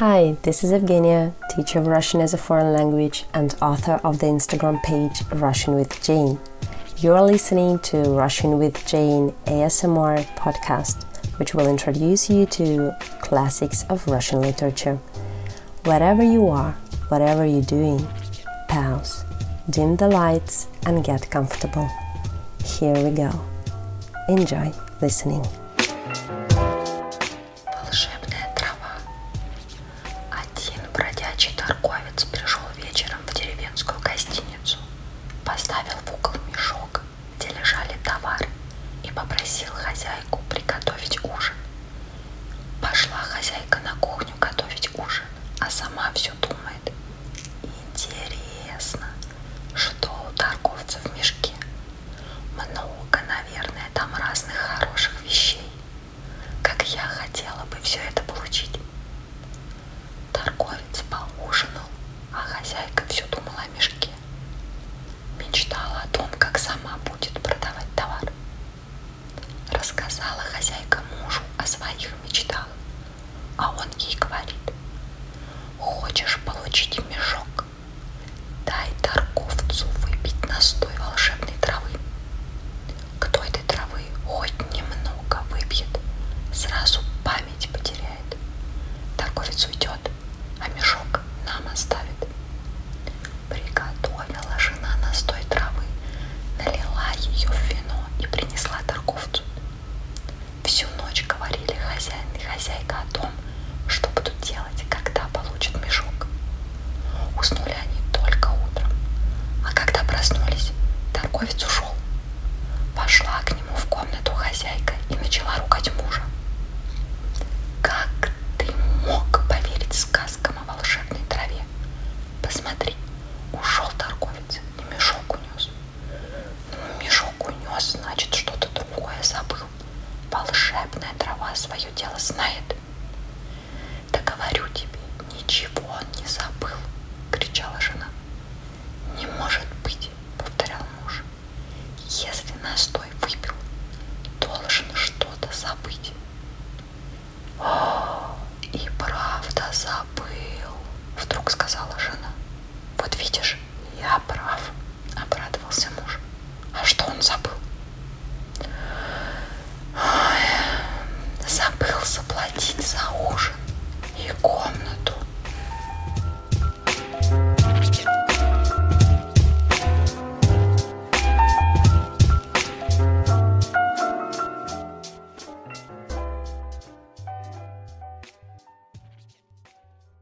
Hi, this is Evgenia, teacher of Russian as a foreign language and author of the Instagram page Russian with Jane. You're listening to Russian with Jane ASMR podcast, which will introduce you to classics of Russian literature. Wherever you are, whatever you're doing, pause, dim the lights, and get comfortable. Here we go. Enjoy listening. Бродячий торговец пришел вечером в деревенскую гостиницу, поставил в угол мешок, где лежали товары, и попросил хозяйку приготовить ужин. Пошла хозяйка на кухню готовить ужин, а сама все думает. Интересно, что у торговца в мешке? Много, наверное, там разных хороших вещей. Как я хотела бы все это получить. Торговец поужинал, а хозяйка все думала о мешке. Мечтала о том, как сама будет продавать товар. Рассказала хозяйка мужу о своих мечтах, а он ей говорит, хочешь получить мешок, дай торговцу выпить настой волшебной травы. Кто этой травы хоть немного выпьет, сразу память потеряет. Торговец уйдет, а мешок нам оставит. Приготовила жена настой травы, налила ее в вино и принесла торговцу. Всю ночь говорили хозяин и хозяйка о том, что будут делать, когда получат мешок. Уснули они только утром, а когда проснулись, торговец ушел. Пошла к нему в комнату хозяйка и начала ругать мужа. Как ты мог поверить сказкам о волшебной траве? Посмотри, сказала жена. Вот видишь, я прав, обрадовался муж. А что он забыл?